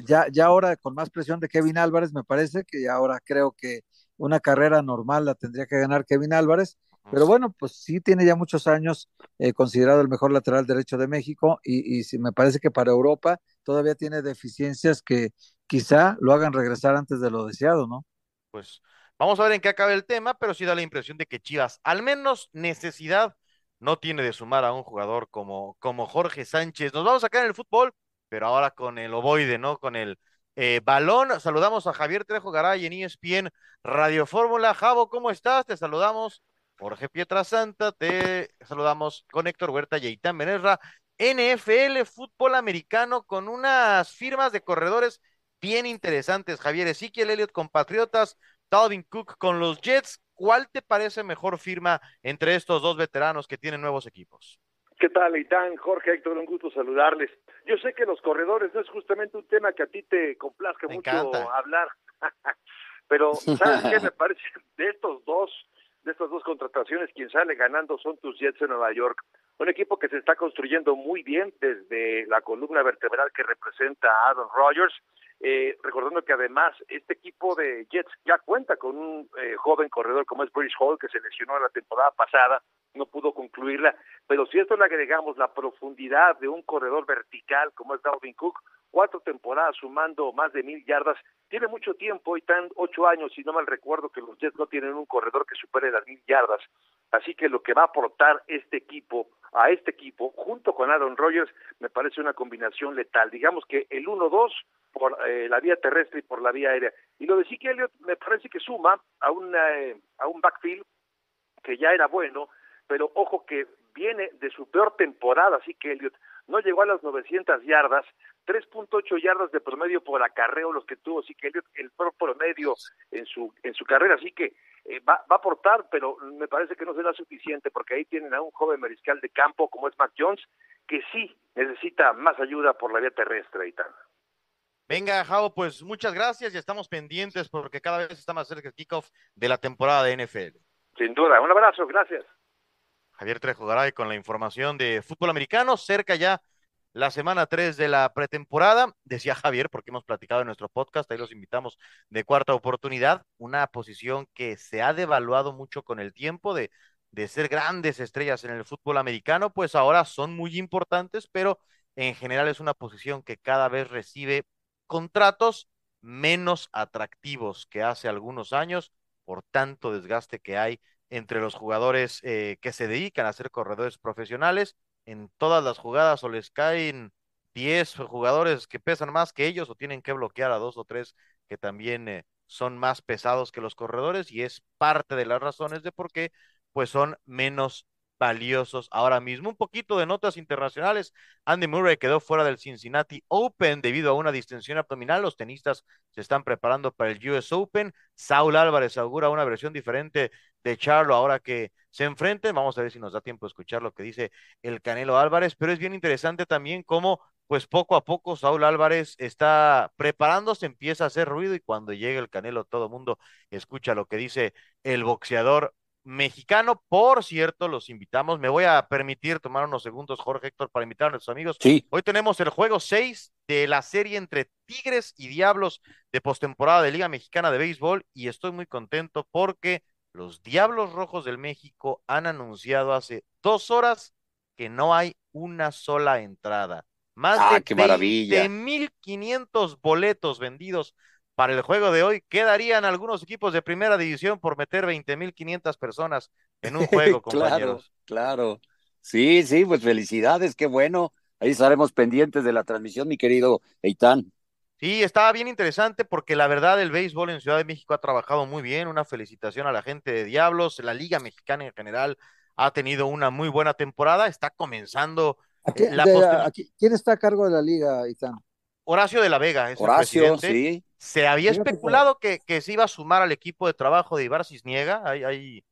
ya, ya ahora con más presión de Kevin Álvarez, me parece que ahora creo que una carrera normal la tendría que ganar Kevin Álvarez pero bueno, pues sí tiene ya muchos años eh, considerado el mejor lateral derecho de México y, y me parece que para Europa todavía tiene deficiencias que quizá lo hagan regresar antes de lo deseado, ¿no? Pues vamos a ver en qué acaba el tema, pero sí da la impresión de que Chivas, al menos necesidad, no tiene de sumar a un jugador como, como Jorge Sánchez. Nos vamos a quedar en el fútbol, pero ahora con el ovoide, ¿no? Con el eh, balón. Saludamos a Javier Trejo Garay en ESPN Radio Fórmula. Javo, ¿cómo estás? Te saludamos Jorge Pietrasanta, te saludamos con Héctor Huerta y Aitán Benerra. NFL, fútbol americano, con unas firmas de corredores bien interesantes. Javier Ezequiel Elliott con Patriotas, Dalvin Cook con los Jets. ¿Cuál te parece mejor firma entre estos dos veteranos que tienen nuevos equipos? ¿Qué tal, Aitán? Jorge, Héctor, un gusto saludarles. Yo sé que los corredores no es justamente un tema que a ti te complazca mucho hablar, pero ¿sabes qué me parece? De estos dos, de estas dos contrataciones, quien sale ganando son tus Jets en Nueva York. Un equipo que se está construyendo muy bien desde la columna vertebral que representa a Aaron Rodgers. Eh, recordando que además este equipo de Jets ya cuenta con un eh, joven corredor como es British Hall que se lesionó la temporada pasada, no pudo concluirla, pero si esto le agregamos la profundidad de un corredor vertical como es Dalvin Cook, cuatro temporadas sumando más de mil yardas, tiene mucho tiempo y tan ocho años, si no mal recuerdo, que los Jets no tienen un corredor que supere las mil yardas. Así que lo que va a aportar este equipo a este equipo, junto con Aaron Rodgers, me parece una combinación letal. Digamos que el 1-2 por eh, la vía terrestre y por la vía aérea. Y lo de Zeke Elliott me parece que suma a, una, eh, a un backfield que ya era bueno, pero ojo que viene de su peor temporada, así que Elliott no llegó a las 900 yardas, 3.8 yardas de promedio por acarreo los que tuvo sí que el promedio en su en su carrera, así que eh, va, va, a aportar, pero me parece que no será suficiente porque ahí tienen a un joven mariscal de campo como es Mac Jones, que sí necesita más ayuda por la vía terrestre y tal. Venga, Jao, pues muchas gracias y estamos pendientes porque cada vez está más cerca el kickoff de la temporada de NFL. Sin duda, un abrazo, gracias. Javier Trejo Garay con la información de fútbol americano, cerca ya la semana 3 de la pretemporada, decía Javier, porque hemos platicado en nuestro podcast, ahí los invitamos de cuarta oportunidad, una posición que se ha devaluado mucho con el tiempo de, de ser grandes estrellas en el fútbol americano, pues ahora son muy importantes, pero en general es una posición que cada vez recibe contratos menos atractivos que hace algunos años por tanto desgaste que hay entre los jugadores eh, que se dedican a ser corredores profesionales. En todas las jugadas o les caen 10 jugadores que pesan más que ellos o tienen que bloquear a dos o tres que también eh, son más pesados que los corredores y es parte de las razones de por qué pues son menos valiosos ahora mismo. Un poquito de notas internacionales. Andy Murray quedó fuera del Cincinnati Open debido a una distensión abdominal. Los tenistas se están preparando para el US Open. Saul Álvarez augura una versión diferente de Charlo ahora que se enfrenten. Vamos a ver si nos da tiempo de escuchar lo que dice el Canelo Álvarez, pero es bien interesante también cómo pues poco a poco Saúl Álvarez está preparándose, empieza a hacer ruido y cuando llega el Canelo todo el mundo escucha lo que dice el boxeador mexicano. Por cierto, los invitamos. Me voy a permitir tomar unos segundos, Jorge Héctor, para invitar a nuestros amigos. Sí. Hoy tenemos el juego 6 de la serie entre Tigres y Diablos de postemporada de Liga Mexicana de Béisbol y estoy muy contento porque los Diablos Rojos del México han anunciado hace dos horas que no hay una sola entrada. Más ah, de qué maravilla. 20.500 boletos vendidos para el juego de hoy. Quedarían algunos equipos de primera división por meter 20.500 personas en un juego, compañeros. claro, claro. Sí, sí, pues felicidades, qué bueno. Ahí estaremos pendientes de la transmisión, mi querido Eitan. Sí, estaba bien interesante porque la verdad el béisbol en Ciudad de México ha trabajado muy bien. Una felicitación a la gente de Diablos. La Liga Mexicana en general ha tenido una muy buena temporada. Está comenzando la ¿Quién está a cargo de la liga, Itán? Horacio de la Vega es Horacio, el presidente. Sí. Se había especulado que, que, se iba a sumar al equipo de trabajo de Ibar Cisniega. Hay,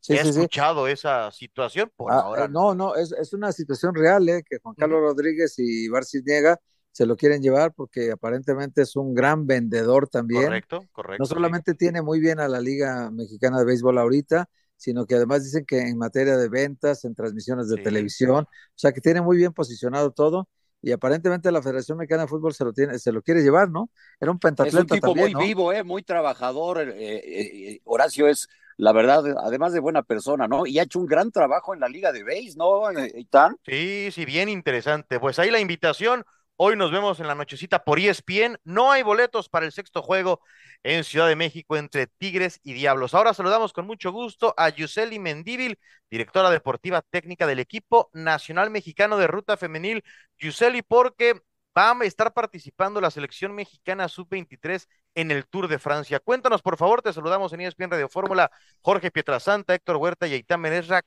sí, he escuchado esa situación por ah, ahora. Eh, no, no, es, es, una situación real, ¿eh? que Juan Carlos Rodríguez y Ibar Cisniega se lo quieren llevar porque aparentemente es un gran vendedor también. Correcto, correcto. No solamente tiene muy bien a la Liga Mexicana de Béisbol ahorita, sino que además dicen que en materia de ventas, en transmisiones de televisión, o sea que tiene muy bien posicionado todo y aparentemente la Federación Mexicana de Fútbol se lo tiene, se lo quiere llevar, ¿no? Era un pentatleta Es un tipo muy vivo, eh, muy trabajador. Eh, eh, eh, Horacio es, la verdad, además de buena persona, ¿no? Y ha hecho un gran trabajo en la Liga de Béis, ¿no, Itán? Sí, sí, bien interesante. Pues ahí la invitación. Hoy nos vemos en la nochecita por ESPN. No hay boletos para el sexto juego en Ciudad de México entre Tigres y Diablos. Ahora saludamos con mucho gusto a Yuseli Mendíbil, directora deportiva técnica del equipo nacional mexicano de ruta femenil. Yuseli, porque va a estar participando la selección mexicana sub-23 en el Tour de Francia. Cuéntanos, por favor, te saludamos en ESPN Radio Fórmula, Jorge Pietrasanta, Héctor Huerta y Aitán Menezra.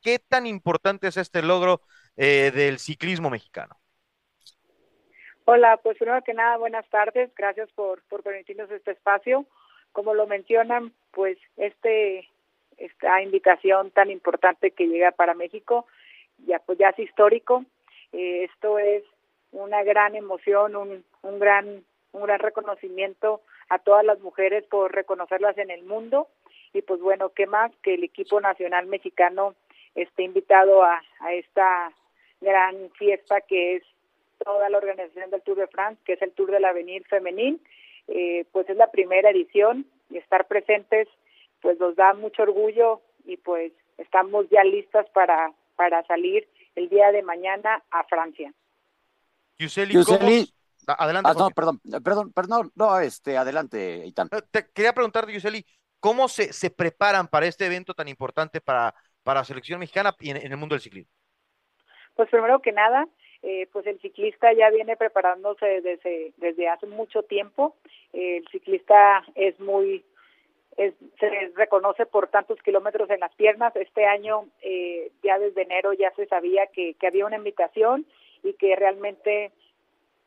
¿Qué tan importante es este logro eh, del ciclismo mexicano? Hola, pues primero que nada, buenas tardes. Gracias por, permitirnos este espacio. Como lo mencionan, pues este esta invitación tan importante que llega para México, ya pues ya es histórico. Eh, esto es una gran emoción, un, un gran un gran reconocimiento a todas las mujeres por reconocerlas en el mundo y pues bueno, qué más que el equipo nacional mexicano esté invitado a esta gran fiesta que es toda la organización del Tour de France, que es el Tour del Avenir Femenil, eh, pues es la primera edición y estar presentes pues nos da mucho orgullo y pues estamos ya listas para, para salir el día de mañana a Francia. Yuseli, Yuseli... Adelante. Ah, no, perdón, perdón, perdón, no, este, adelante, Itán. Te quería preguntar, Yuseli, ¿cómo se, se preparan para este evento tan importante para, para la selección mexicana y en, en el mundo del ciclismo? Pues primero que nada, eh, pues el ciclista ya viene preparándose desde, desde hace mucho tiempo. el ciclista es muy, es, se reconoce por tantos kilómetros en las piernas. Este año, eh, ya desde enero, ya se sabía que, que había una invitación y que realmente,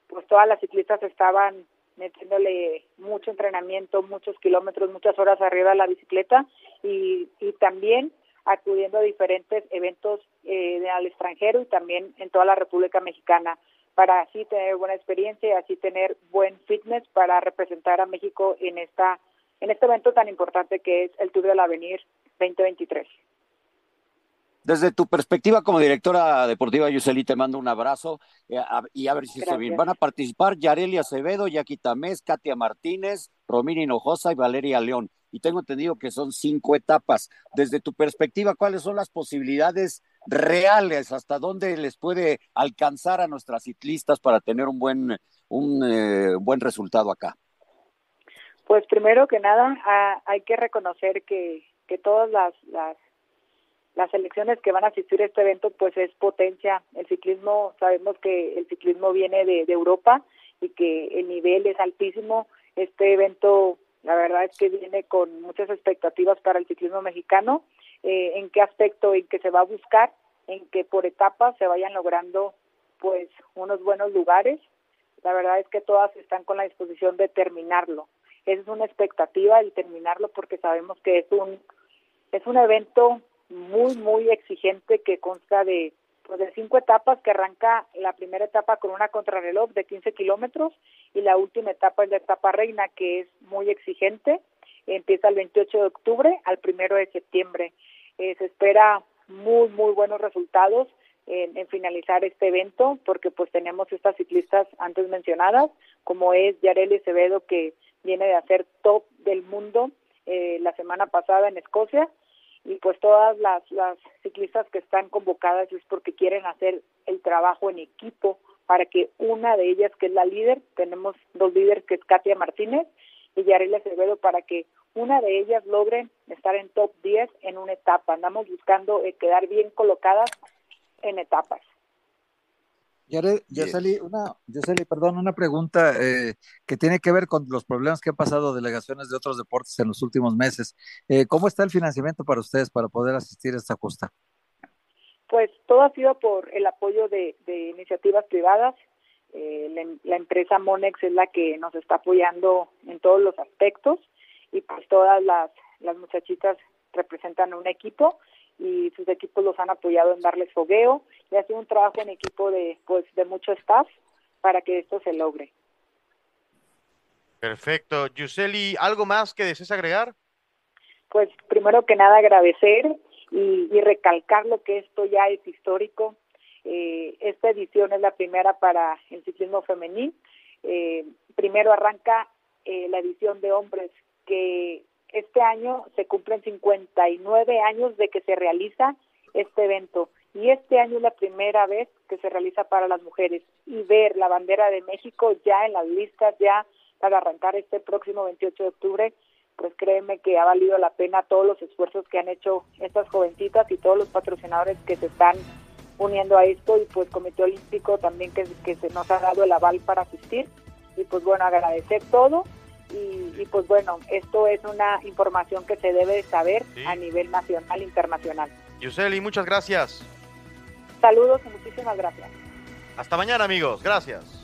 pues todas las ciclistas estaban metiéndole mucho entrenamiento, muchos kilómetros, muchas horas arriba de la bicicleta y, y también acudiendo a diferentes eventos eh, al extranjero y también en toda la República Mexicana para así tener buena experiencia y así tener buen fitness para representar a México en esta en este evento tan importante que es el Tour del Avenir 2023. Desde tu perspectiva como directora deportiva, Yuseli, te mando un abrazo eh, y a ver si estoy bien. Van a participar Yareli Acevedo, Yaqui Tamés, Katia Martínez, Romina Hinojosa y Valeria León. Y tengo entendido que son cinco etapas. Desde tu perspectiva, ¿cuáles son las posibilidades reales? ¿Hasta dónde les puede alcanzar a nuestras ciclistas para tener un buen, un eh, buen resultado acá? Pues primero que nada, hay que reconocer que, que todas las, las las elecciones que van a asistir a este evento pues es potencia. El ciclismo, sabemos que el ciclismo viene de, Europa y que el nivel es altísimo. Este evento la verdad es que viene con muchas expectativas para el ciclismo mexicano. Eh, ¿En qué aspecto? En que se va a buscar, en que por etapas se vayan logrando pues unos buenos lugares. La verdad es que todas están con la disposición de terminarlo. Es una expectativa el terminarlo porque sabemos que es un es un evento muy, muy exigente que consta de, pues, de cinco etapas, que arranca la primera etapa con una contrarreloj de 15 kilómetros y la última etapa es la etapa reina, que es muy exigente. empieza el 28 de octubre al 1 de septiembre. Eh, se espera muy, muy buenos resultados en, finalizar este evento, porque pues tenemos estas ciclistas antes mencionadas, como es Yareli Acevedo, que viene de hacer top del mundo eh, la semana pasada en Escocia, y pues todas las, las ciclistas que están convocadas es porque quieren hacer el trabajo en equipo para que una de ellas, que es la líder, tenemos dos líderes que es Katia Martínez y Yareli Acevedo, para que una de ellas logre estar en top 10 en una etapa. Andamos buscando eh, quedar bien colocadas en etapas. Yoseli, una, perdón, una pregunta eh, que tiene que ver con los problemas que han pasado delegaciones de otros deportes en los últimos meses. Eh, ¿Cómo está el financiamiento para ustedes para poder asistir a esta justa? Pues todo ha sido por el apoyo de, iniciativas privadas. Eh, la, la, empresa Monex es la que nos está apoyando en todos los aspectos y pues todas las, las muchachitas representan un equipo y sus equipos los han apoyado en darles fogueo y ha sido un trabajo en equipo de pues de mucho staff para que esto se logre. Perfecto. Yuseli, ¿algo más que desees agregar? Pues primero que nada agradecer y, recalcar lo que esto ya es histórico. Eh, esta edición es la primera para el ciclismo femenil. Eh, primero arranca eh, la edición de hombres que este año se cumplen 59 años de que se realiza este evento. Y este año es la primera vez que se realiza para las mujeres. Y ver la bandera de México ya en las listas, ya para arrancar este próximo 28 de octubre, pues créeme que ha valido la pena todos los esfuerzos que han hecho estas jovencitas y todos los patrocinadores que se están uniendo a esto. Y pues Comité Olímpico también que, que se nos ha dado el aval para asistir. Y pues bueno, agradecer todo y, pues bueno, esto es una información que se debe saber a nivel nacional e internacional. Yuseli, muchas gracias. Saludos y muchísimas gracias. Hasta mañana amigos, gracias.